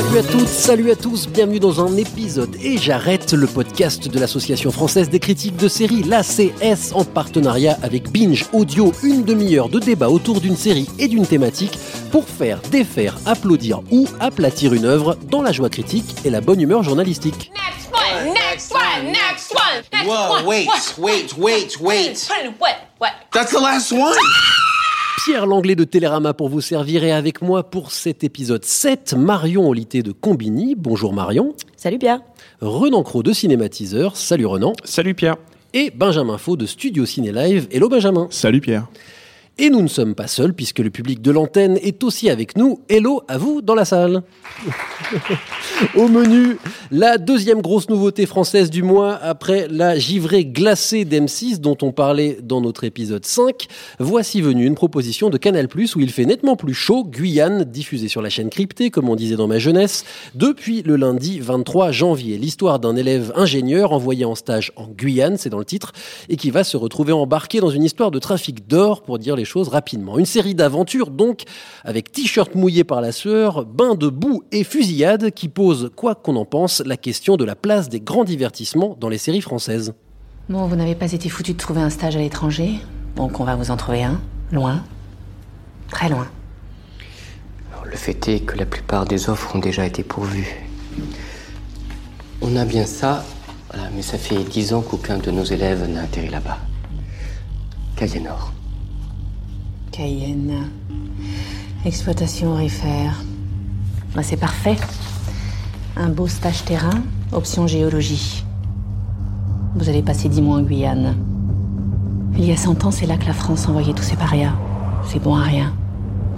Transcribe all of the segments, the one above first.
Salut à toutes, salut à tous, bienvenue dans un épisode et j'arrête le podcast de l'Association française des critiques de séries, l'ACS, en partenariat avec Binge Audio, une demi-heure de débat autour d'une série et d'une thématique pour faire, défaire, applaudir ou aplatir une œuvre dans la joie critique et la bonne humeur journalistique. Next one, next one, next one, next Whoa, one. wait, what? wait, wait, wait. What? What? That's the last one? Pierre Langlais de Télérama pour vous servir et avec moi pour cet épisode 7, Marion Olité de Combini. Bonjour Marion. Salut Pierre. Renan Cros de Cinématiseur. Salut Renan. Salut Pierre. Et Benjamin Faux de Studio Ciné Live. Hello Benjamin. Salut Pierre. Et nous ne sommes pas seuls puisque le public de l'antenne est aussi avec nous. Hello à vous dans la salle. Au menu, la deuxième grosse nouveauté française du mois après la givrée glacée d'M6 dont on parlait dans notre épisode 5. Voici venue une proposition de Canal+, où il fait nettement plus chaud, Guyane, diffusée sur la chaîne cryptée, comme on disait dans ma jeunesse, depuis le lundi 23 janvier. L'histoire d'un élève ingénieur envoyé en stage en Guyane, c'est dans le titre, et qui va se retrouver embarqué dans une histoire de trafic d'or, pour dire les choses rapidement. Une série d'aventures, donc, avec t-shirt mouillé par la sueur, bain de boue et fusillade, qui pose, quoi qu'on en pense, la question de la place des grands divertissements dans les séries françaises. Bon, vous n'avez pas été foutu de trouver un stage à l'étranger, donc on va vous en trouver un, loin, très loin. Alors, le fait est que la plupart des offres ont déjà été pourvues. On a bien ça, voilà, mais ça fait dix ans qu'aucun de nos élèves n'a atterri là-bas. Cayenne-Nord. Cayenne, exploitation aurifère. Bah, c'est parfait. Un beau stage terrain, option géologie. Vous allez passer dix mois en Guyane. Il y a cent ans, c'est là que la France envoyait tous ses parias. C'est bon à rien.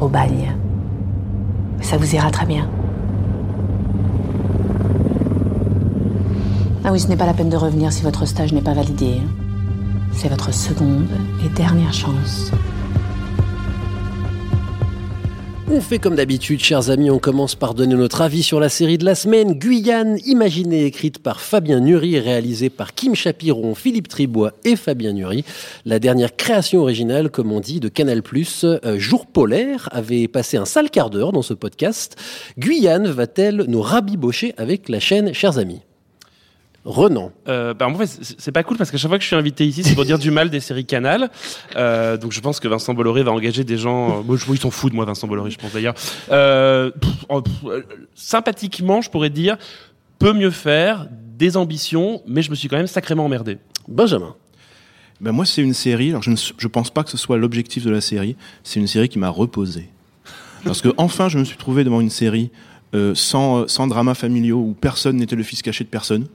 Au bagne. Ça vous ira très bien. Ah oui, ce n'est pas la peine de revenir si votre stage n'est pas validé. C'est votre seconde et dernière chance. On fait comme d'habitude, chers amis, on commence par donner notre avis sur la série de la semaine, Guyane, imaginée écrite par Fabien Nury réalisée par Kim Chapiron, Philippe Tribois et Fabien Nury. La dernière création originale, comme on dit, de Canal+, euh, Jour polaire, avait passé un sale quart d'heure dans ce podcast. Guyane va-t-elle nous rabibocher avec la chaîne, chers amis? Renan. Euh, bah, en fait, c'est pas cool parce qu'à chaque fois que je suis invité ici, c'est pour dire du mal des séries Canal. Euh, donc je pense que Vincent Bolloré va engager des gens. euh, moi, je, ils s'en foutent de moi, Vincent Bolloré, je pense d'ailleurs. Euh, oh, sympathiquement, je pourrais dire peut mieux faire, des ambitions, mais je me suis quand même sacrément emmerdé. Benjamin. Ben moi, c'est une série. Alors, je ne je pense pas que ce soit l'objectif de la série. C'est une série qui m'a reposé. Parce que enfin, je me suis trouvé devant une série euh, sans sans dramas familiaux où personne n'était le fils caché de personne.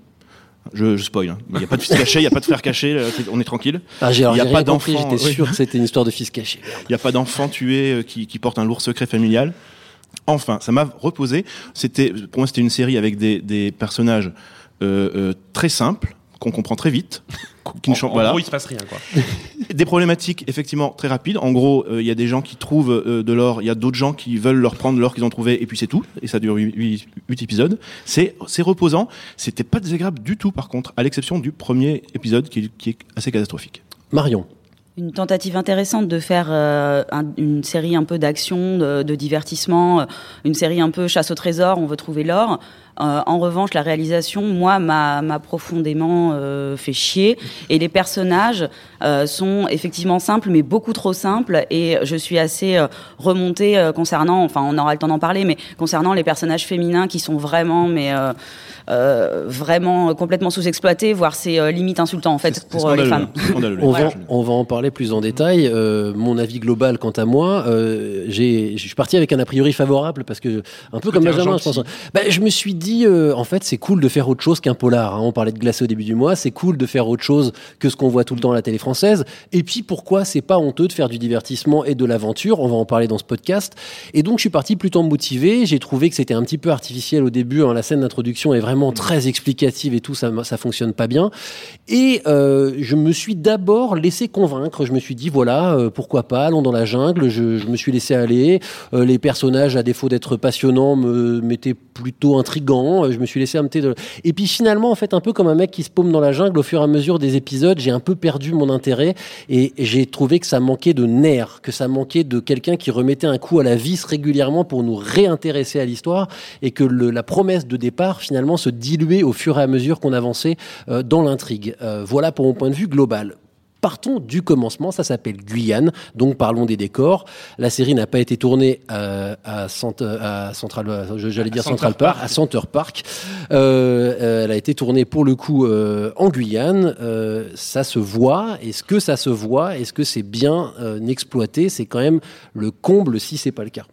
Je, je spoil. hein. Il n'y a pas de fils caché, il n'y a pas de frère caché. c'est- On est tranquille. Ah, j'ai Il y a pas d'enfant, j'étais oui. sûr que c'était une histoire de fils caché. Il n'y a pas d'enfant tué euh, qui, qui porte un lourd secret familial. Enfin, ça m'a reposé. C'était, pour moi, c'était une série avec des, des personnages euh, euh, très simples qu'on comprend très vite. Qui ne En, changent- en voilà. gros, il se passe rien, quoi. Des problématiques effectivement très rapides. En gros, euh, il y a des gens qui trouvent euh, de l'or, il y a d'autres gens qui veulent leur prendre l'or qu'ils ont trouvé, et puis c'est tout. Et ça dure huit- huit huit épisodes. C'est c'est reposant. C'était pas désagréable du tout, par contre, à l'exception du premier épisode qui est assez catastrophique. Marion. Une tentative intéressante de faire euh, un- une série un peu d'action, de, de divertissement, euh, une série un peu chasse au trésor, on veut trouver l'or. Euh, en revanche, la réalisation, moi, m'a profondément euh, fait chier. Et les personnages euh, sont effectivement simples, mais beaucoup trop simples. Et je suis assez euh, remontée euh, concernant, enfin, on aura le temps d'en parler, mais concernant les personnages féminins qui sont vraiment, mais euh, euh, vraiment complètement sous-exploités, voire c'est euh, limite insultant en fait pour euh, les femmes. hein. C'est scandaleux, On va, on va en parler parler plus en détail. Euh, mon avis global, quant à moi, euh, j'ai, je suis parti avec un a priori favorable parce que un peu comme Benjamin, je pense. Ben, je me suis dit, euh, en fait, c'est cool de faire autre chose qu'un polar. hein. On parlait de glacé au début du mois. C'est cool de faire autre chose que ce qu'on voit tout le temps à la télé française. Et puis, pourquoi c'est pas honteux de faire du divertissement et de l'aventure? On va en parler dans ce podcast. Et donc, je suis parti plutôt motivé. J'ai trouvé que c'était un petit peu artificiel au début. hein. La scène d'introduction est vraiment très explicative et tout. Ça, ça fonctionne pas bien. Et euh, je me suis d'abord laissé convaincre. Je me suis dit, voilà, euh, pourquoi pas, allons dans la jungle. Je, me suis laissé aller. Euh, les personnages, à défaut d'être passionnants, me m'étaient plutôt intrigants. Je me suis laissé amener de... Et puis finalement, en fait, un peu comme un mec qui se paume dans la jungle, au fur et à mesure des épisodes, j'ai un peu perdu mon intérêt et j'ai trouvé que ça manquait de nerfs, que ça manquait de quelqu'un qui remettait un coup à la vis régulièrement pour nous réintéresser à l'histoire et que la promesse de départ finalement se diluait au fur et à mesure qu'on avançait euh, dans l'intrigue. Voilà pour mon point de vue global. Partons du commencement, ça s'appelle Guyane, donc parlons des décors. La série n'a pas été tournée euh, à, Cent- à Central, euh, j'allais dire Central Park, à Center Park. Euh, euh, elle a été tournée pour le coup euh, en Guyane. Euh, ça se voit. Est-ce que ça se voit? Est-ce que c'est bien euh, exploité? C'est quand même le comble si c'est pas le cas.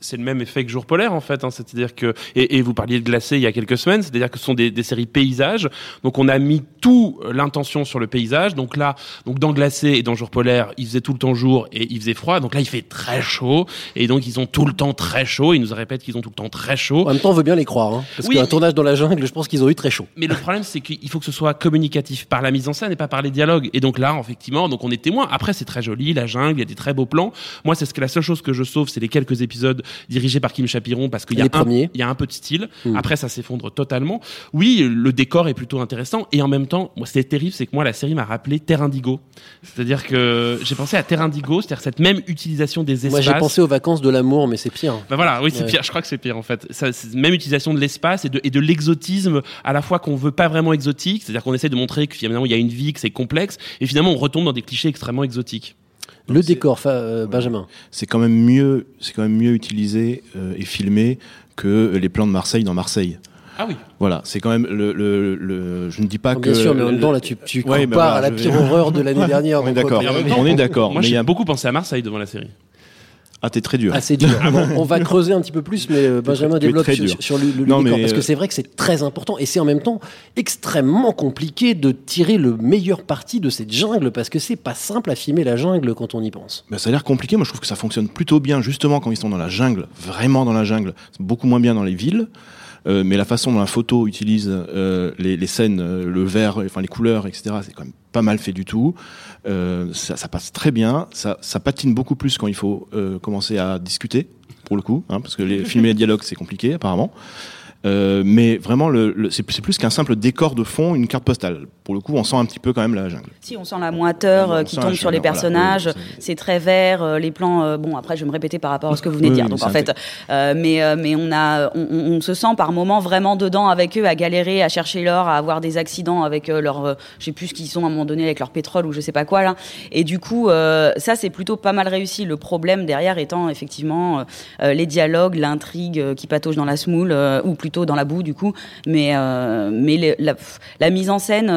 C'est le même effet que Jour polaire en fait. hein. C'est-à-dire que et, et vous parliez de glacé il y a quelques semaines. C'est-à-dire que ce sont des, des séries paysages. Donc on a mis tout euh, l'intention sur le paysage. Donc là, donc dans glacé et dans Jour polaire, il faisait tout le temps jour et il faisait froid. Donc là, il fait très chaud et donc ils ont tout le temps très chaud. Ils nous répètent qu'ils ont tout le temps très chaud. En même temps, on veut bien les croire, hein, parce Oui, qu'un mais- tournage dans la jungle, je pense qu'ils ont eu très chaud. Mais le problème, c'est qu'il faut que ce soit communicatif par la mise en scène et pas par les dialogues. Et donc là, effectivement, donc on est témoin. Après, c'est très joli, la jungle, il y a des très beaux plans. Moi, c'est ce que la seule chose que je sauve, c'est les quelques épisodes dirigés par Kim Chapiron parce qu'il y a un, il y a un peu de style. Mm. Après, ça s'effondre totalement. Oui, le décor est plutôt intéressant et en même temps, moi, c'est terrible, c'est que moi, la série m'a rappelé Terre Indigo. C'est-à-dire que j'ai pensé à Terre Indigo, c'est-à-dire cette même utilisation des espaces. Moi, j'ai pensé aux vacances de l'amour, mais c'est pire. Ben voilà, oui, c'est Ouais. pire. Je crois que c'est pire en fait. Ça, même utilisation de l'espace et de, et de l'exotisme à la fois qu'on veut pas vraiment exotique, c'est-à-dire qu'on essaie de montrer que finalement il y a une vie, que c'est complexe, et finalement on retombe dans des clichés extrêmement exotiques. Le décor, fa- euh, Benjamin. C'est quand même mieux, c'est quand même mieux utilisé euh, et filmé que les plans de Marseille dans Marseille. Ah oui. Voilà, c'est quand même le, le, le- je ne dis pas que bien sûr, mais en même temps, là, tu, tu Ouais, compares bah voilà, à la vais- pire horreur de l'année dernière. On est d'accord. On est d'accord, Moi mais il y j'ai a- beaucoup pensé à Marseille devant la série. Ah, t'es très dur. Ah, c'est dur. Bon, on va creuser un petit peu plus, mais euh, Benjamin développe sur, sur le, le Non, mais, parce que euh, c'est vrai que c'est très important et c'est en même temps extrêmement compliqué de tirer le meilleur parti de cette jungle parce que c'est pas simple à filmer la jungle quand on y pense. Bah, ça a l'air compliqué. Moi, je trouve que ça fonctionne plutôt bien, justement, quand ils sont dans la jungle, vraiment dans la jungle. C'est beaucoup moins bien dans les villes. Euh, mais la façon dont la photo utilise euh, les, les scènes, euh, le vert, enfin les couleurs, etc., c'est quand même pas mal fait du tout. Euh, ça, ça passe très bien. Ça, ça patine beaucoup plus quand il faut euh, commencer à discuter, pour le coup, hein, parce que les, filmer les dialogues, c'est compliqué, apparemment. Euh, mais vraiment, le, le- c'est c'est plus qu'un simple décor de fond, une carte postale. Pour le coup, on sent un petit peu quand même la jungle. Si, on sent la moiteur euh, qui tombe sur les voilà. personnages. Oui, c'est très vert, euh, les plans. euh, bon, après, je vais me répéter par rapport à ce que vous venez de dire. oui, Donc, en fait, mais mais on a, on, se sent par moments vraiment dedans avec eux, à galérer, à chercher l'or, à avoir des accidents avec leur, je sais plus ce qu'ils sont à un moment donné avec leur pétrole ou je sais pas quoi là. Et du coup, ça c'est plutôt pas mal réussi. Le problème derrière étant effectivement les dialogues, l'intrigue qui patauge dans la semoule euh, ou plutôt dans la boue du coup. Mais mais les- la, mise en scène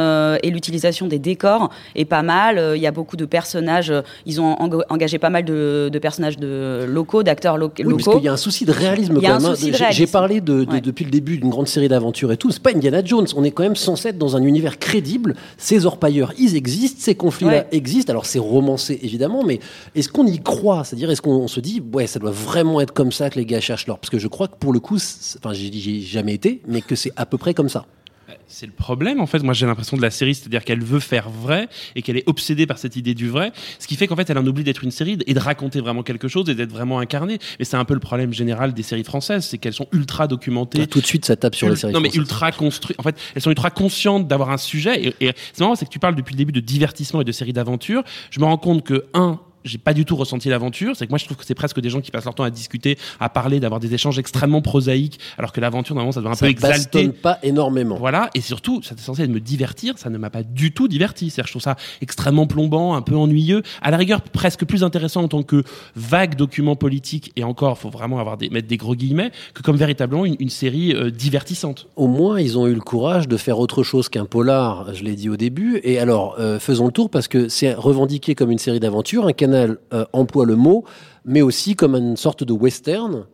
et l'utilisation des décors est pas mal. Euh, Il y a beaucoup de personnages. euh, Ils ont enga- engagé pas mal de, de personnages de locaux, d'acteurs lo- Oui, parce locaux. qu'il y a un souci de réalisme quand même. hein. J'ai- parlé de, de- Ouais. depuis le début d'une grande série d'aventures et tout. C'est pas Indiana Jones. On est quand même censé être dans un univers crédible. Ces orpailleurs, ils existent. Ces conflits-là Ouais. existent. Alors c'est romancé évidemment, mais est-ce qu'on y croit? C'est-à-dire est-ce qu'on on se dit ouais, ça doit vraiment être comme ça que les gars cherchent l'or Parce que je crois que pour le coup, enfin j'ai jamais été, mais que c'est à peu près comme ça. C'est le problème en fait. Moi j'ai l'impression de la série, c'est-à-dire qu'elle veut faire vrai et qu'elle est obsédée par cette idée du vrai, ce qui fait qu'en fait elle en oublie d'être une série et de raconter vraiment quelque chose et d'être vraiment incarnée. Et c'est un peu le problème général des séries françaises, c'est qu'elles sont ultra documentées. Là, tout de suite, ça tape sur les séries. Non, mais françaises. ultra construit. En fait, elles sont ultra conscientes d'avoir un sujet. Et, et c'est marrant, c'est que tu parles depuis le début de divertissement et de séries d'aventure. Je me rends compte que, un, j'ai pas du tout ressenti l'aventure. C'est que moi, je trouve que c'est presque des gens qui passent leur temps à discuter, à parler, d'avoir des échanges extrêmement prosaïques, alors que l'aventure, normalement, ça doit un Ça peu exalter. pas énormément. Voilà, et surtout, c'était censé me divertir, ça ne m'a pas du tout diverti. C'est-à-dire, je trouve ça extrêmement plombant, un peu ennuyeux, à la rigueur presque plus intéressant en tant que vague document politique, et encore, faut vraiment avoir des, mettre des gros guillemets, que comme véritablement une, une série euh, divertissante. Au moins, ils ont eu le courage de faire autre chose qu'un polar, je l'ai dit au début. Et alors, euh, faisons le tour parce que c'est revendiqué comme une série d'aventures. Un canal euh, emploie le mot, mais aussi comme une sorte de western.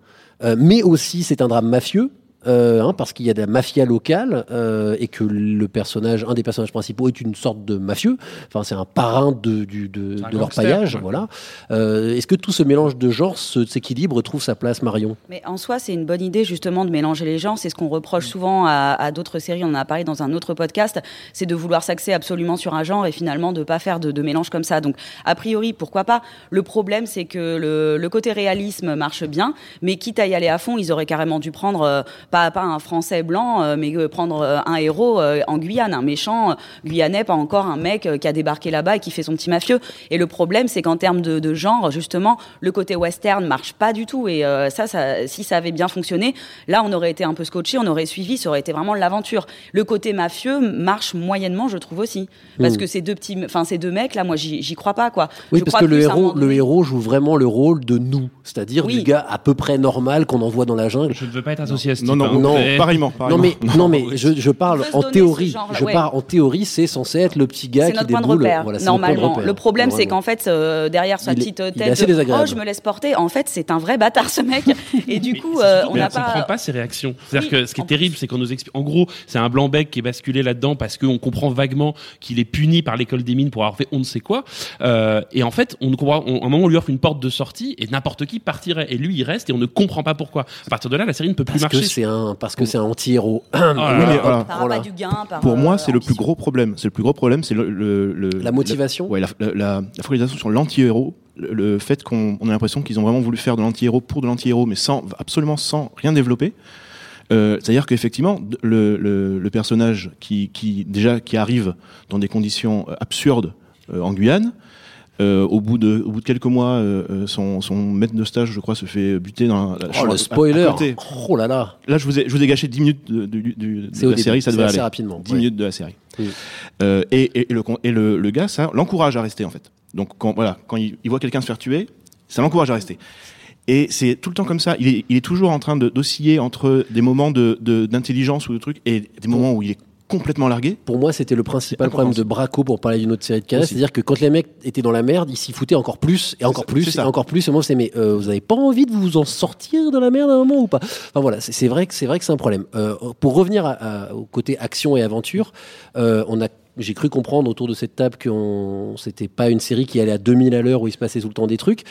Euh, mais aussi, c'est un drame mafieux. Euh, hein, parce qu'il y a de la mafia locale euh, et que le personnage, un des personnages principaux, est une sorte de mafieux. Enfin, c'est un parrain de, du, de, C'est un de leur paillage. ouais. Voilà. Euh, Est-ce que tout ce mélange de genres s'équilibre, trouve sa place, Marion? Mais en soi, c'est une bonne idée justement de mélanger les genres. C'est ce qu'on reproche souvent à, à d'autres séries. On en a parlé dans un autre podcast. C'est de vouloir s'axer absolument sur un genre et finalement de ne pas faire de, de mélange comme ça. Donc, a priori, pourquoi pas? Le problème, c'est que le, le côté réalisme marche bien, mais quitte à y aller à fond, ils auraient carrément dû prendre euh, pas, pas un Français blanc, euh, mais euh, prendre euh, un héros euh, en Guyane, un méchant euh, guyanais, pas encore un mec euh, qui a débarqué là-bas et qui fait son petit mafieux. Et le problème, c'est qu'en termes de, de genre, justement, le côté western marche pas du tout. Et euh, ça, ça, si ça avait bien fonctionné, là, on aurait été un peu scotché, on aurait suivi, ça aurait été vraiment l'aventure. Le côté mafieux marche moyennement, je trouve aussi, parce Mm. que ces deux petits, enfin ces deux mecs là, moi, j'y crois pas quoi. Oui, Je parce crois que le héros, le héros joue vraiment le rôle de nous, c'est-à-dire Oui. du gars à peu près normal qu'on envoie dans la jungle. Je ne veux pas être associé à ce Non, type, non, hein, non, mais- pareillement, Non pareillement. mais non mais je, je parle On en théorie. Je ouais. parle en théorie, c'est censé être le petit gars C'est qui notre point de déboule. repère, Voilà, c'est notre point de normalement. repère, Le problème, c'est qu'en fait, euh, derrière sa petite il est tête, assez de, oh, je me laisse porter. En fait, c'est un vrai bâtard, ce mec. Et du coup, euh, on n'a ne comprend pas. pas ses réactions. C'est-à-dire Oui, que ce qui est terrible, c'est qu'on nous explique. En gros, c'est un blanc bec qui est basculé là-dedans parce qu'on comprend vaguement qu'il est puni par l'école des mines pour avoir fait on ne sait quoi. Euh, et en fait, on comprend. on- à un moment, on lui offre une porte de sortie et n'importe qui partirait. Et lui, il reste et on ne comprend pas pourquoi. À partir de là, la série ne peut plus parce marcher. Parce que c'est un anti-héros. Là Oui, là. mais voilà. Par Voilà. pas du gain, par, Pour euh, moi, c'est le plus gros problème. C'est le plus gros problème, c'est le, le- le- La motivation ouais, la, la, focalisation sur l'anti-héros, le, le fait qu'on on a l'impression qu'ils ont vraiment voulu faire de l'anti-héros pour de l'anti-héros, mais sans absolument sans rien développer. Euh, C'est-à-dire qu'effectivement, le, le, le personnage qui, qui déjà qui arrive dans des conditions euh, absurdes euh, en Guyane. Euh, au, bout de, au bout de quelques mois, euh, euh, son, son maître de stage, je crois, se fait buter dans la Oh le à- à spoiler. côté. Oh là là. Là, je vous ai, je vous ai gâché 10 minutes de, C'est de au la début, série, ça c'est devrait assez aller. rapidement, 10 ouais. minutes de la série. Oui. Euh, et, et- et le, con- et le, le gars, ça l'encourage à rester, en fait. Donc, quand, voilà, quand il, il voit quelqu'un se faire tuer, ça l'encourage à rester. Et c'est tout le temps comme ça. Il est, il est toujours en train de- d'osciller entre des moments de- de- d'intelligence ou de trucs et des moments où il est complètement largué. Pour moi, c'était le principal C'est problème de. Braco pour parler d'une autre série de Aussi. c'est-à-dire que quand les mecs étaient dans la merde, ils s'y foutaient encore plus et encore plus et encore plus. Et moi, c'est mais euh, vous avez pas envie de vous en sortir de la merde à un moment ou pas? Enfin voilà, c'est vrai que c'est vrai que c'est un problème. Euh, pour revenir à- à- au côté action et aventure, euh, on a j'ai cru comprendre autour de cette table que c'était pas une série qui allait à 2000 à l'heure où il se passait tout le temps des trucs,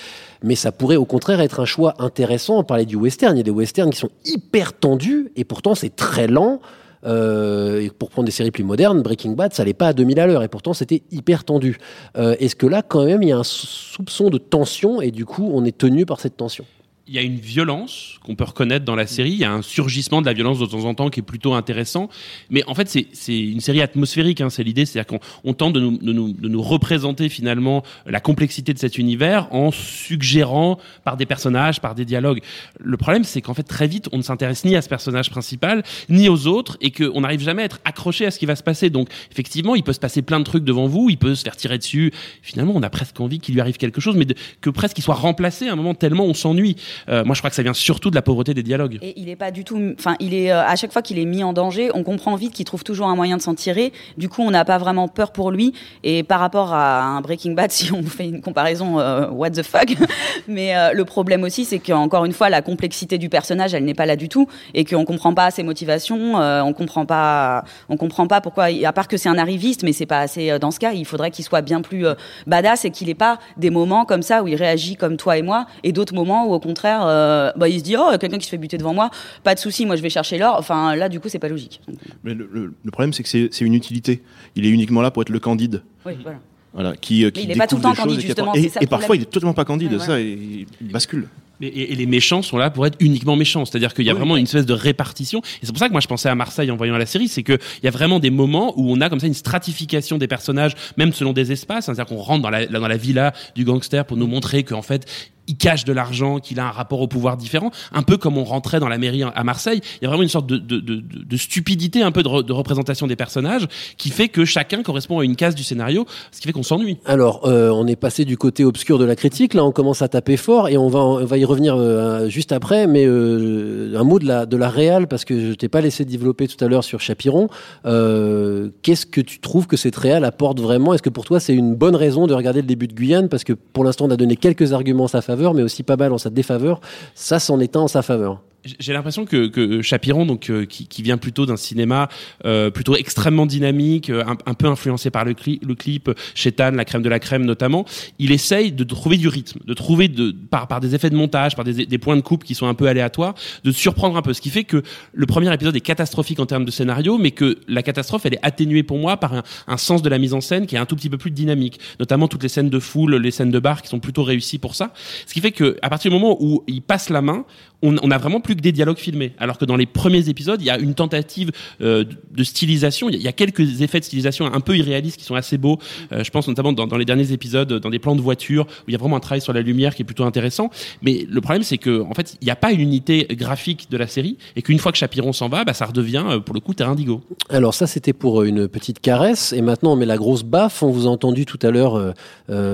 mais ça pourrait au contraire être un choix intéressant. On parlait du western, il y a des westerns qui sont hyper tendus et pourtant c'est très lent. Euh, pour prendre des séries plus modernes, Breaking Bad, ça allait pas à 2000 à l'heure et pourtant c'était hyper tendu. Euh, Est-ce que là, quand même, il y a un soupçon de tension et du coup, on est tenu par cette tension? Il y a une violence qu'on peut reconnaître dans la série. Il y a un surgissement de la violence de temps en temps qui est plutôt intéressant. Mais en fait, c'est une série atmosphérique. Hein, c'est l'idée, c'est-à-dire qu'on on tente de nous, de, nous, de nous représenter finalement la complexité de cet univers en suggérant par des personnages, par des dialogues. Le problème, c'est qu'en fait, très vite, on ne s'intéresse ni à ce personnage principal, ni aux autres, et qu'on n'arrive jamais à être accroché à ce qui va se passer. Donc, effectivement, il peut se passer plein de trucs devant vous, il peut se faire tirer dessus. Finalement, on a presque envie qu'il lui arrive quelque chose, mais de- que presque il soit remplacé à un moment tellement on s'ennuie. Euh, moi, je crois que ça vient surtout de la pauvreté des dialogues. Et il est pas du tout. Enfin, il est euh, à chaque fois qu'il est mis en danger, on comprend vite qu'il trouve toujours un moyen de s'en tirer. Du coup, on n'a pas vraiment peur pour lui. Et par rapport à un Breaking Bad, si on fait une comparaison, euh, what the fuck. Mais le problème aussi, c'est qu'encore une fois, la complexité du personnage, elle n'est pas là du tout, et qu'on comprend pas ses motivations. on comprend pas. On comprend pas pourquoi. À part que c'est un arriviste, mais c'est pas assez. Dans ce cas, il faudrait qu'il soit bien plus badass et qu'il ait pas des moments comme ça où il réagit comme toi et moi, et d'autres moments où au contraire, euh, bah, il se dit oh quelqu'un qui se fait buter devant moi, pas de souci, moi je vais chercher l'or. Enfin là, du coup, c'est pas logique. Mais le, le- le problème, c'est que c'est une utilité. Il est uniquement là pour être le candide. Oui, voilà. Voilà, qui, euh, qui il est pas tout le temps des choses candide, et justement, Et, et parfois, il est totalement pas candide. Ouais, ça, voilà. il, il bascule. Et, et les méchants sont là pour être uniquement méchants. C'est-à-dire qu'il y a vraiment une espèce de répartition. Et c'est pour ça que moi je pensais à Marseille en voyant la série, c'est qu'il y a vraiment des moments où on a comme ça une stratification des personnages, même selon des espaces. C'est-à-dire qu'on rentre dans la, dans la villa du gangster pour nous montrer qu'en fait il cache de l'argent, qu'il a un rapport au pouvoir différent, un peu comme on rentrait dans la mairie à Marseille. Il y a vraiment une sorte de, stupidité, un peu de, re- de représentation des personnages, qui fait que chacun correspond à une case du scénario, ce qui fait qu'on s'ennuie. Alors, euh, on est passé du côté obscur de la critique. Là, on commence à taper fort et on va, y revenir euh, juste après. Mais euh, un mot de la de réal parce que je t'ai pas laissé développer tout à l'heure sur Chapiron. Qu'est-ce que tu trouves que cette réal apporte vraiment? Est-ce que pour toi c'est une bonne raison de regarder le début de Guyane? Parce que pour l'instant, on a donné quelques arguments en sa faveur, mais aussi pas mal en sa défaveur. Ça, c'en est en sa faveur. J'ai l'impression que, que Chapiron, donc euh, qui, qui vient plutôt d'un cinéma euh, plutôt extrêmement dynamique, euh, un, un peu influencé par le, cli- le clip, Chétan, la crème de la crème notamment, il essaye de trouver du rythme, de trouver de, par, par des effets de montage, par des, des points de coupe qui sont un peu aléatoires, de surprendre un peu. Ce qui fait que le premier épisode est catastrophique en termes de scénario, mais que la catastrophe, elle est atténuée pour moi par un, un sens de la mise en scène qui est un tout petit peu plus dynamique, notamment toutes les scènes de foule, les scènes de bar qui sont plutôt réussies pour ça. Ce qui fait que à partir du moment où il passe la main, on, on a vraiment plus que des dialogues filmés. Alors que dans les premiers épisodes, il y a une tentative euh, de stylisation. Il y, a, quelques effets de stylisation un peu irréalistes qui sont assez beaux. Euh, je pense notamment dans, les derniers épisodes, dans des plans de voiture où il y a vraiment un travail sur la lumière qui est plutôt intéressant. Mais le problème, c'est que en fait, il n'y a pas une unité graphique de la série et qu'une fois que Chapiron s'en va, bah, ça redevient euh, pour le coup terrain indigo. Alors ça, c'était pour une petite caresse. Et maintenant, on met la grosse baffe. On vous a entendu tout à l'heure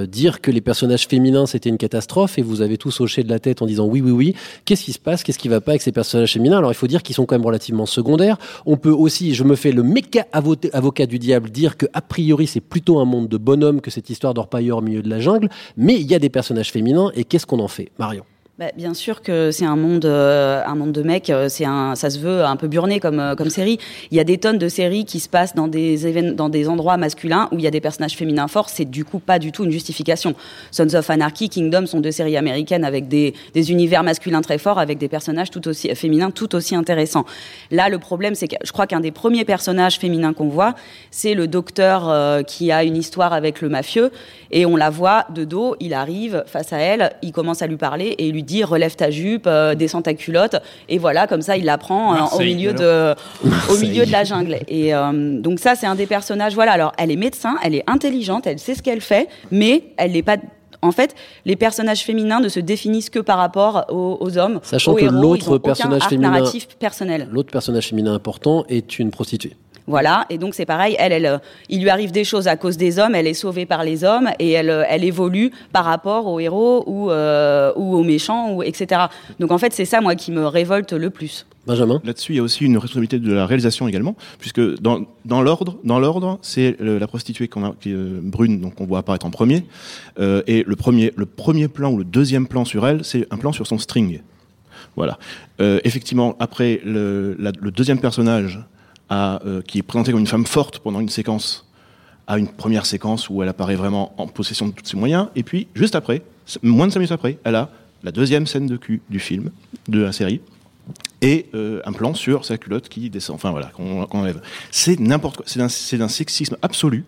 dire que les personnages féminins, c'était une catastrophe. Et vous avez tous hoché de la tête en disant oui, oui, oui. Qu'est-ce qui se passe Qu'est-ce qui va pas avec ces personnages féminins? Alors, il faut dire qu'ils sont quand même relativement secondaires. On peut aussi, je me fais le méca avo- avocat du diable, dire que a priori, c'est plutôt un monde de bonhommes que cette histoire d'orpailleur au milieu de la jungle. Mais il y a des personnages féminins. Et qu'est-ce qu'on en fait? Marion Bah, bien sûr que c'est un monde, euh, un monde de mecs. euh, C'est un, ça se veut un peu burné comme euh, comme série. Il y a des tonnes de séries qui se passent dans des dans des endroits masculins où il y a des personnages féminins forts. C'est du coup pas du tout une justification. Sons of Anarchy, Kingdom sont deux séries américaines avec des des univers masculins très forts, avec des personnages tout aussi féminins, tout aussi intéressants. Là, le problème, c'est que je crois qu'un des premiers personnages féminins qu'on voit, c'est le docteur euh, qui a une histoire avec le mafieux et on la voit de dos. Il arrive face à elle, il commence à lui parler et il lui dit relève ta jupe, euh, descends ta culotte et voilà comme ça il la prend euh, au milieu de au milieu de la jungle. Et euh, donc ça c'est un des personnages. Voilà alors elle est médecin, elle est intelligente, elle sait ce qu'elle fait, mais elle n'est pas en fait, les personnages féminins ne se définissent que par rapport aux, aux hommes. Sachant aux que l'autre personnage féminin- personnel. L'autre personnage féminin important est une prostituée. Voilà, et donc c'est pareil, elle, elle, euh, il lui arrive des choses à cause des hommes, elle est sauvée par les hommes et elle, euh, elle évolue par rapport aux héros ou, euh, ou aux méchants, ou, etc. Donc en fait, c'est ça, moi, qui me révolte le plus. Benjamin? Là-dessus, il y a aussi une responsabilité de la réalisation également, puisque dans, dans l'ordre, dans l'ordre, c'est la prostituée qu'on a, qui est brune, donc on voit apparaître en premier, euh, et le premier, le premier plan ou le deuxième plan sur elle, c'est un plan sur son string. Voilà. Euh, effectivement, après le, la- le deuxième personnage, euh, qui est présenté comme une femme forte pendant une séquence, a une première séquence où elle apparaît vraiment en possession de tous ses moyens, et puis juste après, moins de cinq minutes après, elle a la deuxième scène de cul du film, de la série, et euh, un plan sur sa culotte qui descend, enfin voilà, qu'on qu'on enlève. C'est n'importe quoi, c'est d'un sexisme absolu.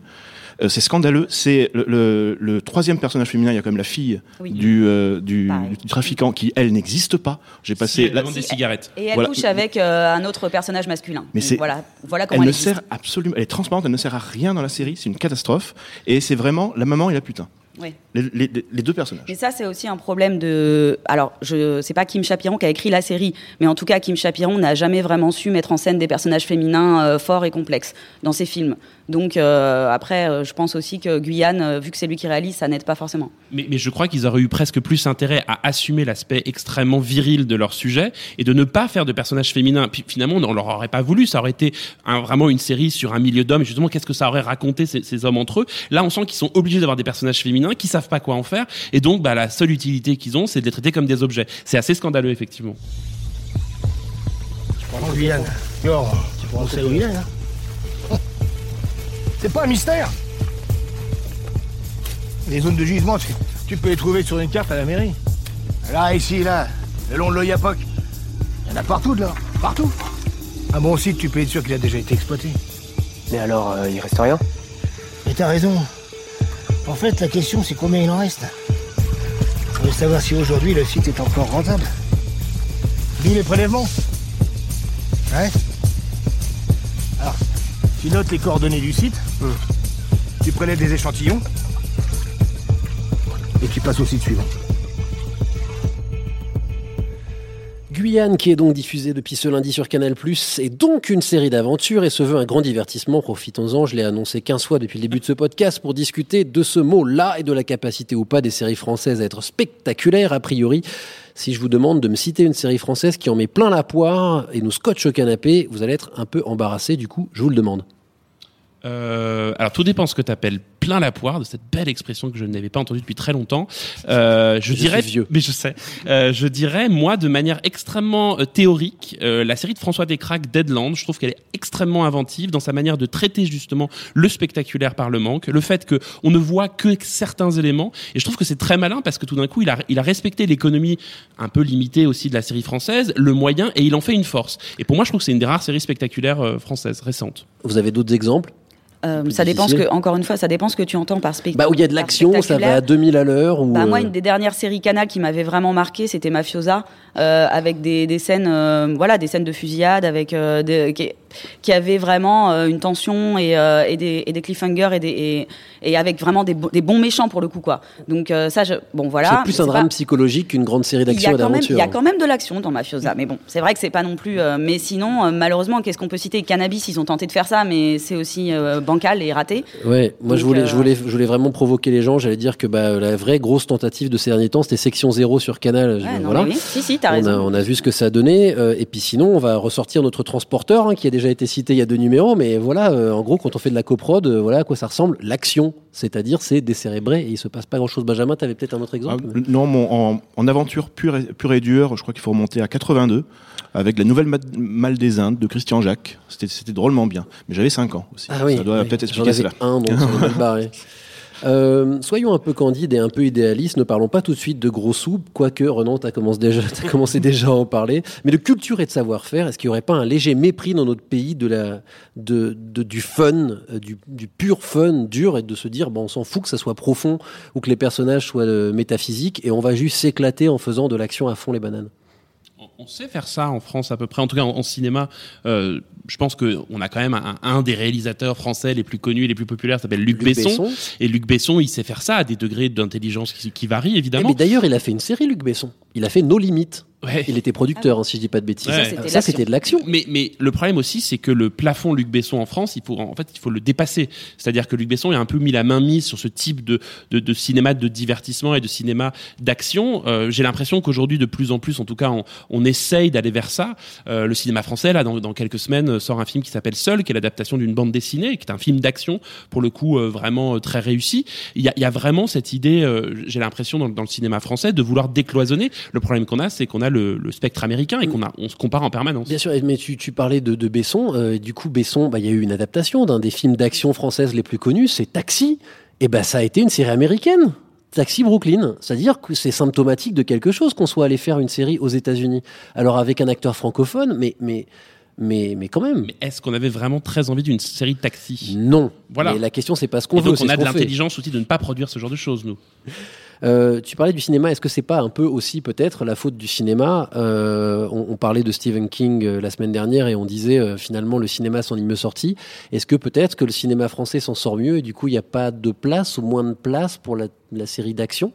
Euh, c'est scandaleux. C'est le, le- le troisième personnage féminin. Il y a quand même la fille Oui. du, euh, du, trafiquant qui, elle, n'existe pas. J'ai passé. elle la- demande des cigarettes. Et elle Voilà. couche avec euh, un autre personnage masculin. Mais c'est- voilà, voilà comment elle ne existe. sert absolument. Elle est transparente. Elle ne sert à rien dans la série. C'est une catastrophe. Et c'est vraiment la maman et la putain. Les, les- les deux personnages. Mais ça, c'est aussi un problème de. Alors, je c'est pas Kim Chapiron qui a écrit la série, mais en tout cas, Kim Chapiron n'a jamais vraiment su mettre en scène des personnages féminins euh, forts et complexes dans ses films. Donc euh, après, euh, je pense aussi que Guyane, euh, vu que c'est lui qui réalise, ça n'aide pas forcément. Mais, mais je crois qu'ils auraient eu presque plus intérêt à assumer l'aspect extrêmement viril de leur sujet et de ne pas faire de personnages féminins. Puis finalement, on leur aurait pas voulu. Ça aurait été un- vraiment une série sur un milieu d'hommes. Et Justement, qu'est-ce que ça aurait raconté ces, ces hommes entre eux? Là, on sent qu'ils sont obligés d'avoir des personnages féminins qui savent pas quoi en faire. Et donc, bah, la seule utilité qu'ils ont, c'est de les traiter comme des objets. C'est assez scandaleux, effectivement. En Guyane. Yo, on sait où il est, là C'est pas un mystère. Les zones de gisement, tu, tu peux les trouver sur une carte à la mairie. Là, ici, là, le long de l'Oyapoc. Il y en a partout, de là. Partout. Un bon site, tu peux être sûr qu'il a déjà été exploité. Mais alors, euh, il reste rien? Mais t'as raison. En fait, la question, c'est combien il en reste. Je voulais savoir si aujourd'hui le site est encore rentable. D'où les prélèvements Ouais Alors, tu notes les coordonnées du site, tu prélèves des échantillons, et tu passes au site suivant. Guyane, qui est donc diffusée depuis ce lundi sur Canal+, est donc une série d'aventures et se veut un grand divertissement. Profitons-en, je l'ai annoncé 15 fois depuis le début de ce podcast pour discuter de ce mot-là et de la capacité ou pas des séries françaises à être spectaculaires, a priori. Si je vous demande de me citer une série française qui en met plein la poire et nous scotche au canapé, vous allez être un peu embarrassé, du coup, je vous le demande. Euh, alors tout dépend ce que tu appelles plein la poire de cette belle expression que je n'avais pas entendue depuis très longtemps. Euh, je, Je dirais, suis vieux. mais je sais, euh, je dirais moi de manière extrêmement euh, théorique, euh, la série de François Descraques, Deadland, je trouve qu'elle est extrêmement inventive dans sa manière de traiter justement le spectaculaire par le manque, le fait que on ne voit que certains éléments, et je trouve que c'est très malin parce que tout d'un coup il a, il a respecté l'économie un peu limitée aussi de la série française, le moyen, et il en fait une force. Et pour moi, je trouve que c'est une des rares séries spectaculaires euh, françaises récentes. Vous avez d'autres exemples? Euh, ça dépend ce que, encore une fois, ça dépend ce que tu entends par spectacle. Bah, où il y a de l'action, ça va à 2000 à l'heure. Ou Bah, moi, euh, une des dernières séries Canal qui m'avait vraiment marqué, c'était Mafiosa, euh, avec des, des scènes, euh, voilà, des scènes de fusillade, avec des, qui, qui avait vraiment euh, une tension et, euh, et, des, et des cliffhangers et, des, et, et avec vraiment des, bo- des bons méchants pour le coup, quoi. Donc euh, ça, je, bon voilà. c'est plus un drame pas- psychologique qu'une grande série d'action et même, il d'aventure. y a quand même de l'action dans Mafiosa, mais bon, c'est vrai que c'est pas non plus. mais sinon, malheureusement, qu'est-ce qu'on peut citer? Cannabis, ils ont tenté de faire ça, mais c'est aussi bancal et raté. Ouais, moi je voulais, je voulais, je voulais vraiment provoquer les gens. J'allais dire que bah, la vraie grosse tentative de ces derniers temps, c'était Section Zéro sur Canal. Je- Ouais, non, voilà. mais oui. Si, si, t'as on, raison. a, on a vu ce que ça a donné. et puis sinon, on va ressortir notre transporteur hein, qui a déjà été cité il y a deux numéros. Mais voilà, euh, en gros, quand on fait de la coprod, euh, voilà à quoi ça ressemble. L'action, c'est-à-dire c'est décérébré et il se passe pas grand-chose. Benjamin, t'avais peut-être un autre exemple Ah, non, mon- en, en aventure pure et, pure et dure, je crois qu'il faut remonter à 82 avec la nouvelle Ma- Malle des Indes de Christian Jacques. C'était drôlement bien. Mais j'avais 5 ans aussi. Ah oui, ça doit oui. peut-être expliquer avais cela. un, donc ça va mal barré. Euh, soyons un peu candides et un peu idéalistes. Ne parlons pas tout de suite de gros sous, quoique Renan, tu as commencé déjà, t'as commencé déjà à en parler. Mais de culture et de savoir-faire, est-ce qu'il n'y aurait pas un léger mépris dans notre pays de la, de, de- du fun, euh, du, du pur fun dur, et de se dire, bon, on s'en fout que ça soit profond ou que les personnages soient euh, métaphysiques, et on va juste s'éclater en faisant de l'action à fond les bananes? On sait faire ça en France à peu près, en tout cas en, en cinéma. Euh, je pense qu'on a quand même un, un des réalisateurs français les plus connus et les plus populaires, s'appelle Luc, Luc Besson. Besson. Et Luc Besson, il sait faire ça à des degrés d'intelligence qui, qui varient Eh, évidemment. mais d'ailleurs, il a fait une série, Luc Besson. Il a fait Nos Limites. Il était producteur, hein, si je dis pas de bêtises. Ouais. Ça, c'était de l'action. Mais, mais le problème aussi, c'est que le plafond Luc Besson en France, il faut en fait, il faut le dépasser. C'est-à-dire que Luc Besson a un peu mis la main mise sur ce type de, de, de cinéma de divertissement et de cinéma d'action. Euh, J'ai l'impression qu'aujourd'hui, de plus en plus, en tout cas, on, on essaye d'aller vers ça. Euh, le cinéma français, là, dans, dans quelques semaines, euh, sort un film qui s'appelle Seul, qui est l'adaptation d'une bande dessinée, qui est un film d'action, pour le coup, euh, vraiment euh, très réussi. Il y a, il y a vraiment cette idée, euh, j'ai l'impression, dans, dans le cinéma français, de vouloir décloisonner. Le problème qu'on a, c'est qu'on a le, le spectre américain et qu'on a, on se compare en permanence. Bien sûr, mais tu, tu parlais de, de Besson. euh, du coup, Besson, bah, il y a eu une adaptation d'un des films d'action françaises les plus connus, c'est Taxi. Et ben, ça a été une série américaine. Taxi Brooklyn, c'est-à-dire que c'est symptomatique de quelque chose qu'on soit allé faire une série aux États-Unis. Alors avec un acteur francophone, mais mais mais mais quand même. Est-ce qu'on avait vraiment très envie d'une série de taxi Non. Voilà. Mais la question, c'est pas ce qu'on veut. donc on a de l'intelligence aussi de ne pas produire ce genre de choses, nous. Euh, tu parlais du cinéma. Est-ce que c'est pas un peu aussi peut-être la faute du cinéma Euh, on, parlait de Stephen King euh, la semaine dernière et on disait euh, finalement le cinéma s'en mieux sorti. Est-ce que peut-être que le cinéma français s'en sort mieux et du coup il n'y a pas de place ou moins de place pour la, la série d'action?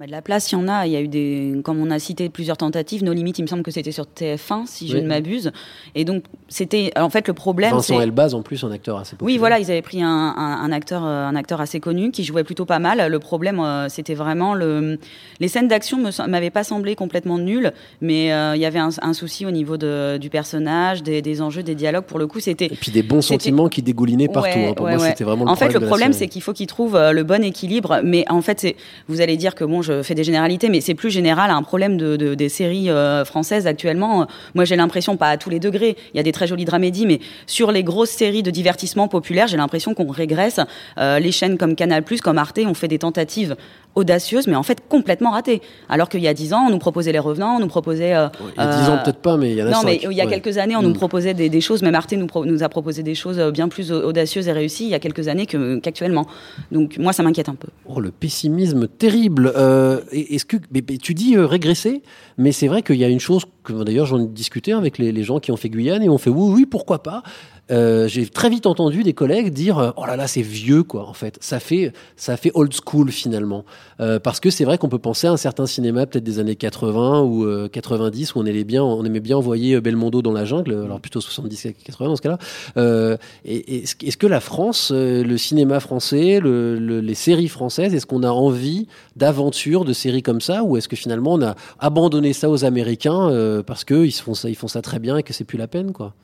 Bah, de la place, il y en a. Il y a eu des, comme on a cité plusieurs tentatives, nos limites, il me semble que c'était sur TF1, si je ne m'abuse. Et donc, c'était, en fait, le problème, Vincent. Elbaz en plus un acteur assez populaire. Oui, voilà, ils avaient pris un, un- un acteur, euh, un acteur assez connu qui jouait plutôt pas mal. Le problème, euh, c'était vraiment le, les scènes d'action me m'avaient pas semblé complètement nulles, mais euh, il y avait un, un souci au niveau de, du personnage, des, des enjeux, des dialogues. Pour le coup, c'était. Et puis des bons sentiments qui dégoulinaient partout. Ouais, hein. Pour ouais, moi, ouais. c'était vraiment le en fait, le problème, c'est qu'il faut qu'ils trouvent le bon équilibre. Mais en fait, vous allez dire que bon, je fais des généralités, mais c'est plus général un problème de, de- des séries euh, françaises actuellement. Moi, j'ai l'impression, pas à tous les degrés, il y a des très jolies dramédies, mais sur les grosses séries de divertissement populaire, j'ai l'impression qu'on régresse. Euh, les chaînes comme Canal+, comme Arte, ont fait des tentatives audacieuses, mais en fait complètement ratées. Alors qu'il y a 10 ans, on nous proposait Les Revenants, on nous proposait... euh, Il y a 10 ans, euh, peut-être pas, mais il y en a non, cinq. mais il y a Ouais. quelques années, on Mm. nous proposait des, des choses, même Arte nous, pro- nous a proposé des choses euh, bien plus audacieuses et réussies il y a quelques années qu'actuellement. Donc moi, ça m'inquiète un peu. Oh, le pessimisme terrible. Euh, Est-ce que mais- mais tu dis euh, régresser, mais c'est vrai qu'il y a une chose que d'ailleurs j'en ai discuté avec les, les gens qui ont fait Guyane et on fait oui oui pourquoi pas. Euh, J'ai très vite entendu des collègues dire oh là là c'est vieux quoi en fait ça fait ça fait old school finalement Euh, parce que c'est vrai qu'on peut penser à un certain cinéma peut-être des années 80 ou euh, 90 où on aimait bien on aimait bien envoyer euh, Belmondo dans la jungle alors plutôt 70 et 80 dans ce cas-là. Euh, est-ce que la France euh, le cinéma français le- le- les séries françaises est-ce qu'on a envie d'aventure de séries comme ça ou est-ce que finalement on a abandonné ça aux Américains parce que ils se font ça ils font ça très bien et que c'est plus la peine quoi?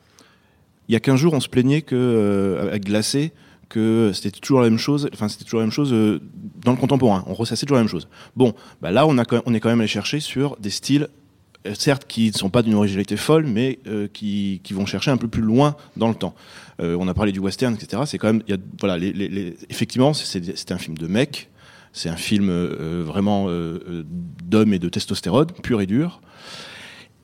Il y a 15 jours, on se plaignait que, euh, avec Glacé que c'était toujours la même chose, enfin c'était toujours la même chose euh, dans le contemporain. On ressassait toujours la même chose. Bon, bah là on, a, on est quand même allé chercher sur des styles, euh, certes qui ne sont pas d'une originalité folle, mais euh, qui, qui vont chercher un peu plus loin dans le temps. On a parlé du western, etc. C'est quand même, voilà, effectivement, c'est- un film de mec, c'est un film vraiment d'homme et de testostérone, pur et dur.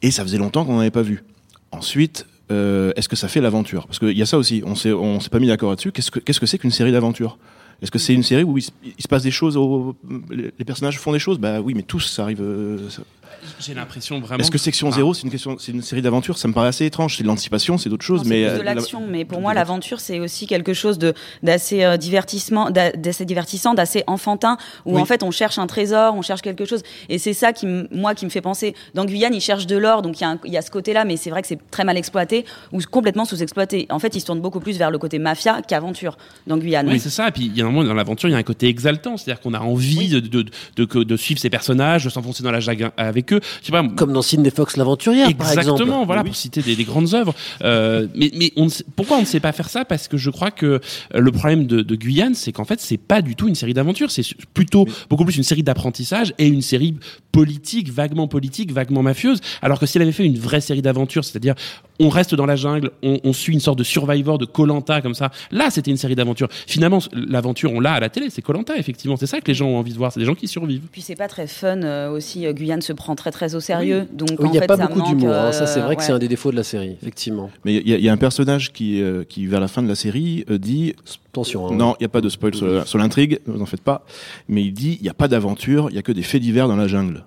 Et ça faisait longtemps qu'on n'en avait pas vu. Ensuite, euh, est-ce que ça fait l'aventure? Parce qu'il y a ça aussi, on s'est, s'est pas mis d'accord là-dessus. Qu'est-ce que, c'est qu'une série d'aventure? Est-ce que c'est une série où il, se- passe des choses, les personnages font des choses? Bah oui, mais tous, ça arrive. euh, J'ai l'impression vraiment. Est-ce que Section Ah. Zéro, c'est une, question, c'est une série d'aventure Ça me paraît assez étrange. C'est de l'anticipation, c'est d'autres choses. Mais euh, de la- l'action, mais pour moi l'aventure c'est aussi quelque chose de d'assez euh, divertissement, d'assez divertissant, d'assez enfantin, où Oui. en fait on cherche un trésor, on cherche quelque chose, et c'est ça qui m- moi qui me fait penser. Dans Guyane ils cherchent de l'or, donc il y, a y ce côté-là, mais c'est vrai que c'est très mal exploité ou complètement sous-exploité. En fait ils se tournent beaucoup plus vers le côté mafia qu'aventure dans Guyane. Oui, c'est ça. Et puis, il y a un moment dans l'aventure, il y a un côté exaltant. C'est-à-dire qu'on a envie de, de, de, de, de suivre ces personnages, de s'enfoncer dans la jungle avec eux. Je sais pas. Comme dans Sidney Fox l'aventurière, par exemple. Exactement, voilà, pour citer des, des grandes œuvres. Euh, mais mais on ne sait- pourquoi on ne sait pas faire ça? Parce que je crois que euh, le problème de, de Guyane, c'est qu'en fait, c'est pas du tout une série d'aventures. C'est plutôt beaucoup plus une série d'apprentissage et une série politique, vaguement politique, vaguement mafieuse. Alors que s'il avait fait une vraie série d'aventures, c'est-à-dire on reste dans la jungle, on, on suit une sorte de survivor, de Colanta comme ça. Là, c'était une série d'aventures. Finalement, l'aventure, on l'a à la télé, c'est Colanta, effectivement. C'est ça que les gens ont envie de voir. C'est des gens qui survivent. Puis c'est pas très fun euh, aussi. euh, Guyane se prend très très au sérieux, donc Oui, il n'y a fait pas beaucoup d'humour. hein. Ça, c'est euh, vrai que c'est un des défauts de la série, effectivement. Mais il y, a- il y a un personnage qui, euh, qui vers la fin de la série, euh, dit. Attention. hein. Non, il n'y a pas de spoil sur, l'intrigue, ne vous en faites pas. Mais il dit il n'y a pas d'aventure, il y a que des faits divers dans la jungle.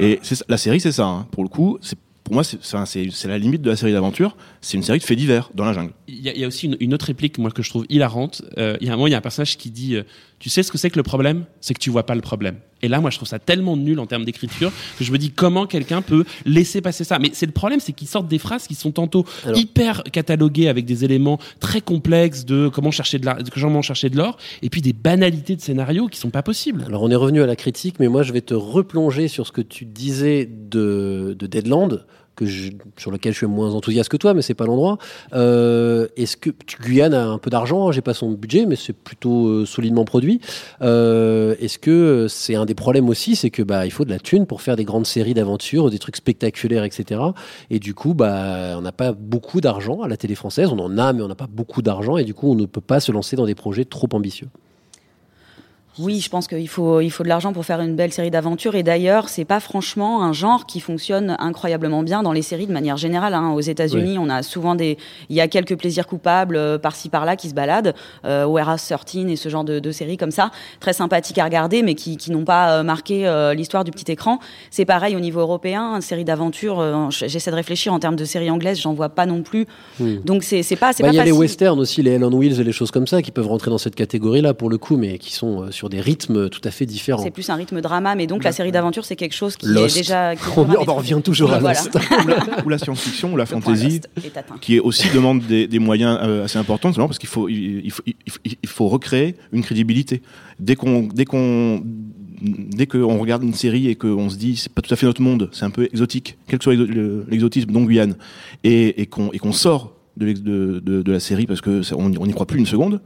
Et c'est ça- la série, c'est ça. hein. Pour le coup, c'est pour moi, c'est la limite de la série d'aventure. C'est une série de faits divers dans la jungle. Il y, a, aussi une, une autre réplique, moi, que je trouve hilarante. Euh, il y a un moment, il y a un personnage qui dit euh, Tu sais ce que c'est que le problème? C'est que tu vois pas le problème. Et là, moi, je trouve ça tellement nul en termes d'écriture que je me dis comment quelqu'un peut laisser passer ça. Mais c'est le problème, c'est qu'ils sortent des phrases qui sont tantôt hyper cataloguées avec des éléments très complexes de comment chercher de la- de comment chercher de l'or, et puis des banalités de scénario qui sont pas possibles. Alors on est revenu à la critique, mais moi je vais te replonger sur ce que tu disais de, de Deadland, que sur lequel je suis moins enthousiaste que toi, mais c'est pas l'endroit. Euh, Est-ce que Guyane a un peu d'argent hein, J'ai pas son budget, mais c'est plutôt euh, solidement produit. Euh, Est-ce que c'est un des problèmes aussi, c'est que bah il faut de la thune pour faire des grandes séries d'aventures, des trucs spectaculaires, etc. Et du coup, bah on n'a pas beaucoup d'argent à la télé française. On en a, mais on n'a pas beaucoup d'argent, et du coup on ne peut pas se lancer dans des projets trop ambitieux. Oui, je pense qu'il faut, il faut de l'argent pour faire une belle série d'aventures. Et d'ailleurs, c'est pas franchement un genre qui fonctionne incroyablement bien dans les séries de manière générale. hein. Aux États-Unis, on a souvent des, il y a quelques plaisirs coupables euh, par-ci par-là qui se baladent. Euh, Warehouse 13 et ce genre de, de séries comme ça, très sympathiques à regarder, mais qui, qui n'ont pas euh, marqué euh, l'histoire du petit écran. C'est pareil au niveau européen, une série d'aventures. J'essaie de réfléchir en termes de séries anglaises, j'en vois pas non plus. Hmm. Donc c'est, c'est pas, c'est Bah, pas Il y a les facile. westerns aussi, les Hell on Wheels et les choses comme ça qui peuvent rentrer dans cette catégorie-là pour le coup, mais qui sont euh, sur des rythmes tout à fait différents. C'est plus un rythme drama, mais donc la série d'aventure, c'est quelque chose qui Lost. est déjà. qui est On, on en revient toujours à voilà. Ou la, science-fiction ou la fantasy, qui est aussi demande des, des moyens euh, assez importants, simplement parce qu'il faut, il, il faut, il, faut- il faut recréer une crédibilité. Dès qu'on, dès qu'on, dès qu'on regarde une série et qu'on se dit c'est pas tout à fait notre monde, c'est un peu exotique, quel que soit l'exo- le- l'exotisme, dont Guyane, et, et qu'on, et qu'on sort de, l'ex- de, de, de la série parce que ça- on n'y croit plus une seconde,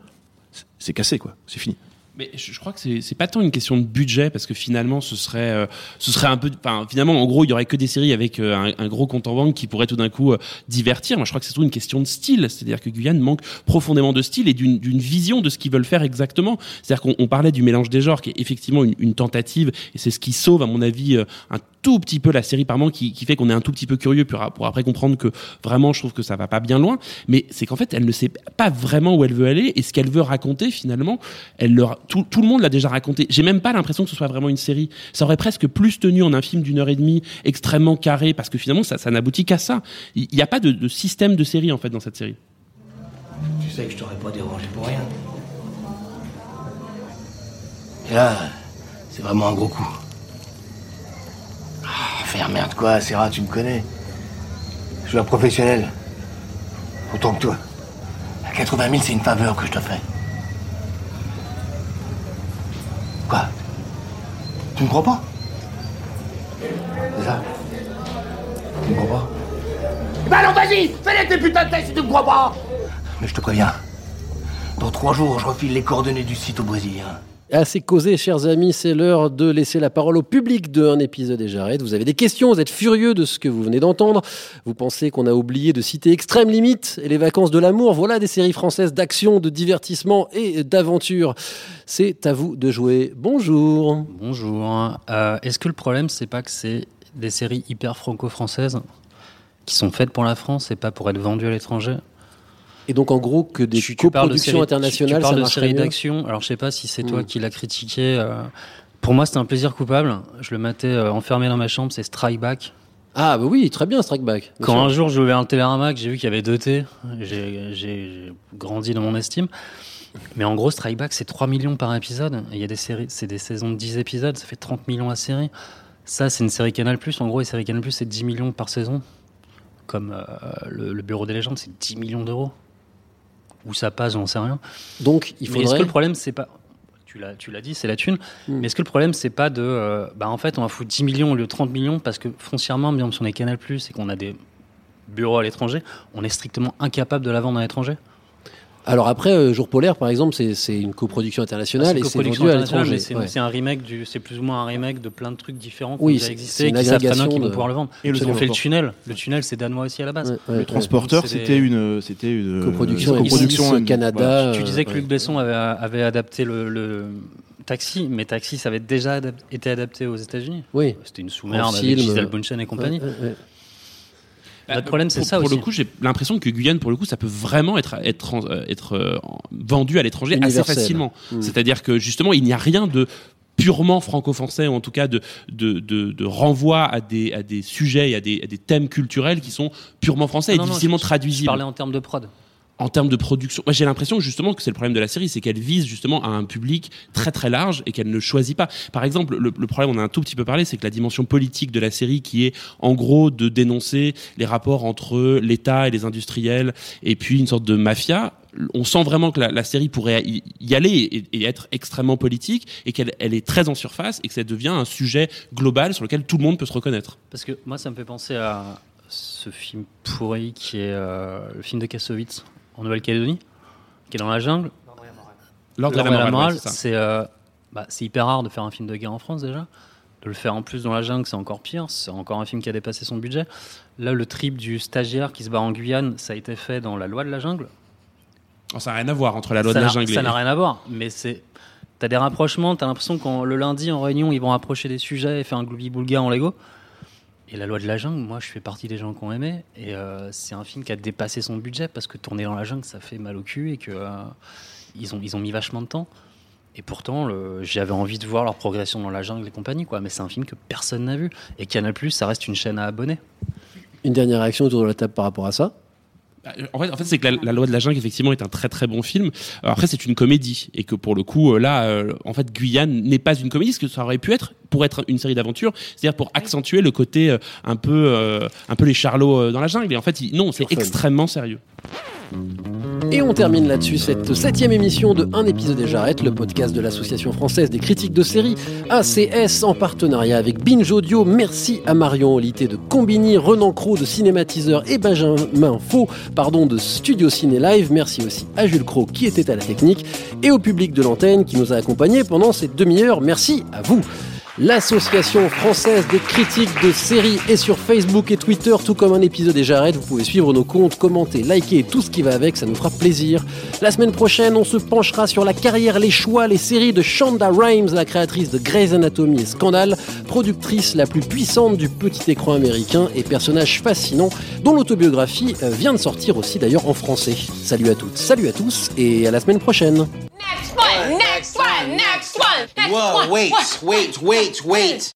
c'est- c'est cassé quoi, c'est fini. Mais je, crois que c'est pas tant une question de budget parce que finalement ce serait euh, ce serait un peu enfin finalement en gros il y aurait que des séries avec euh, un, gros compte en banque qui pourraient tout d'un coup euh, divertir. Moi je crois que c'est surtout une question de style, c'est-à-dire que Guyane manque profondément de style et d'une vision de ce qu'ils veulent faire exactement. C'est-à-dire qu'on on parlait du mélange des genres qui est effectivement une, tentative et c'est ce qui sauve à mon avis un tout petit peu la série par moment qui, qui fait qu'on est un tout petit peu curieux pour, pour après comprendre que vraiment je trouve que ça va pas bien loin mais c'est qu'en fait elle ne sait pas vraiment où elle veut aller et ce qu'elle veut raconter finalement elle leur tout, le monde l'a déjà raconté. J'ai même pas l'impression que ce soit vraiment une série. Ça aurait presque plus tenu en un film d'une heure et demie, extrêmement carré, parce que finalement, ça, n'aboutit qu'à ça. Il n'y a pas de, système de série, en fait, dans cette série. Tu sais que je t'aurais pas dérangé pour rien. Et là, c'est vraiment un gros coup. Ah, faire merde quoi, Serra, tu me connais. Je suis un professionnel. Autant que toi. À 80 000, c'est une faveur que je te fais. Tu me crois pas? C'est ça Tu me crois pas? Bah alors vas-y Fais-les tes putains de tests si tu me crois pas Mais je te préviens. Dans trois jours, je refile les coordonnées du site aux Brésiliens. Assez causé, chers amis, c'est l'heure de laisser la parole au public d'un épisode et j'arrête. Vous avez des questions, vous êtes furieux de ce que vous venez d'entendre. Vous pensez qu'on a oublié de citer Extrême Limite et les vacances de l'amour. Voilà des séries françaises d'action, de divertissement et d'aventure. C'est à vous de jouer. Bonjour. Bonjour. Euh, Est-ce que le problème, c'est pas que c'est des séries hyper franco-françaises qui sont faites pour la France et pas pour être vendues à l'étranger? Et donc, en gros, que des Tu- coproductions internationales, tu, parles ça de mieux d'action. Alors, je sais pas si c'est toi Mm. qui l'as critiqué. euh, pour moi, c'était un plaisir coupable. Je le matais euh, enfermé dans ma chambre. C'est Strike Back. Ah, bah oui, très bien, Strike Back. Quand sûr. un jour j'ai ouvert un Télérama, j'ai vu qu'il y avait deux T, j'ai grandi dans mon estime. Mais en gros, Strike Back, c'est 3 millions par épisode. Il y a des séries, c'est des saisons de 10 épisodes, ça fait 30 millions à série. Ça, c'est une série Canal+. En gros, les séries Canal+, c'est 10 millions par saison. Comme euh, le, le Bureau des légendes, c'est 10 millions d'euros. Où ça passe, j'en sais rien. Donc, il Mais est-ce faudrait. que le problème, c'est pas. Tu l'as, tu l'as dit, c'est la thune. Hmm. Mais est-ce que le problème, c'est pas de. euh, bah, en fait, on va foutre 10 millions au lieu de 30 millions parce que foncièrement, bien si on est Canal et qu'on a des bureaux à l'étranger, on est strictement incapable de la vendre à l'étranger? Alors après, euh, Jour polaire, par exemple, c'est une coproduction internationale Ah, C'est et une c'est coproduction vendu à internationale, l'étranger. mais c'est, Ouais. un remake du, c'est plus ou moins un remake de plein de trucs différents qui Oui, ont déjà c'est- existé une qui savent très bien agrégation qu'ils vont pouvoir le vendre. Et le Ils ont fait le tunnel. Le tunnel, c'est danois aussi à la base. Ouais, ouais, Le transporteur, c'était une, c'était une Coproduction une M6, une- Canada. voilà. Tu disais que Luc Besson avait, avait adapté le, le Taxi, mais Taxi, ça avait déjà adap- été adapté aux États-Unis. Oui. C'était une sous-merde avec Gisèle euh, Bunchen et compagnie. ouais, ouais, ouais. Le problème, c'est ça pour aussi. le coup, j'ai l'impression que Guyane, pour le coup, ça peut vraiment être être euh, être euh, vendu à l'étranger assez facilement. Mm. C'est-à-dire que justement, il n'y a rien de purement franco-français, ou en tout cas de, de, de, de renvoi à des, à des sujets et à des, à des thèmes culturels qui sont purement français Ah et non, non, difficilement je- je traduisibles. parlais en termes de prod. En termes de production. Moi, j'ai l'impression justement que c'est le problème de la série, c'est qu'elle vise justement à un public très très large et qu'elle ne choisit pas. Par exemple, le, problème, on a un tout petit peu parlé, c'est que la dimension politique de la série, qui est en gros de dénoncer les rapports entre l'État et les industriels, et puis une sorte de mafia. On sent vraiment que la, série pourrait y aller et, être extrêmement politique et qu'elle elle est très en surface et que ça devient un sujet global sur lequel tout le monde peut se reconnaître. Parce que moi, ça me fait penser à ce film pourri qui est euh, le film de Kassovitz en Nouvelle-Calédonie, qui est dans la jungle. L'ordre et la morale, ouais, c'est euh, bah, hyper rare de faire un film de guerre en France déjà. De le faire en plus dans la jungle, c'est encore pire. C'est encore un film qui a dépassé son budget. Là, le trip du stagiaire qui se bat en Guyane, ça a été fait dans La Loi de la jungle. Oh, ça n'a rien à voir entre la loi ça de la jungle et- Ça n'a rien à voir, mais c'est. T'as des rapprochements, t'as l'impression que le lundi en réunion, ils vont approcher des sujets et faire un gloubi-boulga en Lego. Et la loi de la jungle, moi je fais partie des gens qui ont aimé. Et euh, c'est un film qui a dépassé son budget parce que tourner dans la jungle, ça fait mal au cul et que euh, ont, ils ont mis vachement de temps. Et pourtant, j'avais envie de voir leur progression dans la jungle et compagnie, quoi. Mais c'est un film que personne n'a vu. Et Canal, ça reste une chaîne à abonnés. Une dernière réaction autour de la table par rapport à ça? En fait, en fait c'est que la, la loi de la jungle effectivement est un très très bon film. Alors après, c'est une comédie et que pour le coup, euh, là, euh, en fait, Guyane n'est pas une comédie, ce que ça aurait pu être pour être une série d'aventures, c'est-à-dire pour accentuer le côté euh, un peu euh, un peu les charlots euh, dans la jungle. Et en fait, il- non, c'est extrêmement sérieux. Et on termine là-dessus cette septième émission de Un épisode et j'arrête, le podcast de l'Association française des critiques de séries ACS en partenariat avec Binge Audio. Merci à Marion Olité de Combini, Renan Cros de Cinématiseur et Benjamin Faux pardon, de Studio Ciné Live. Merci aussi à Jules Cros qui était à la technique et au public de l'antenne qui nous a accompagnés pendant cette demi-heure. Merci à vous. L'Association française des critiques de séries est sur Facebook et Twitter, tout comme un épisode et j'arrête. Vous pouvez suivre nos comptes, commenter, liker tout ce qui va avec, ça nous fera plaisir. La semaine prochaine, on se penchera sur la carrière, les choix, les séries de Shonda Rhimes, la créatrice de Grey's Anatomy et Scandal, productrice la plus puissante du petit écran américain et personnage fascinant dont l'autobiographie euh, vient de sortir aussi d'ailleurs en français. Salut à toutes, salut à tous et à la semaine prochaine. Next one, next one. one, next one, next Whoa, one. wait, wait, wait, wait.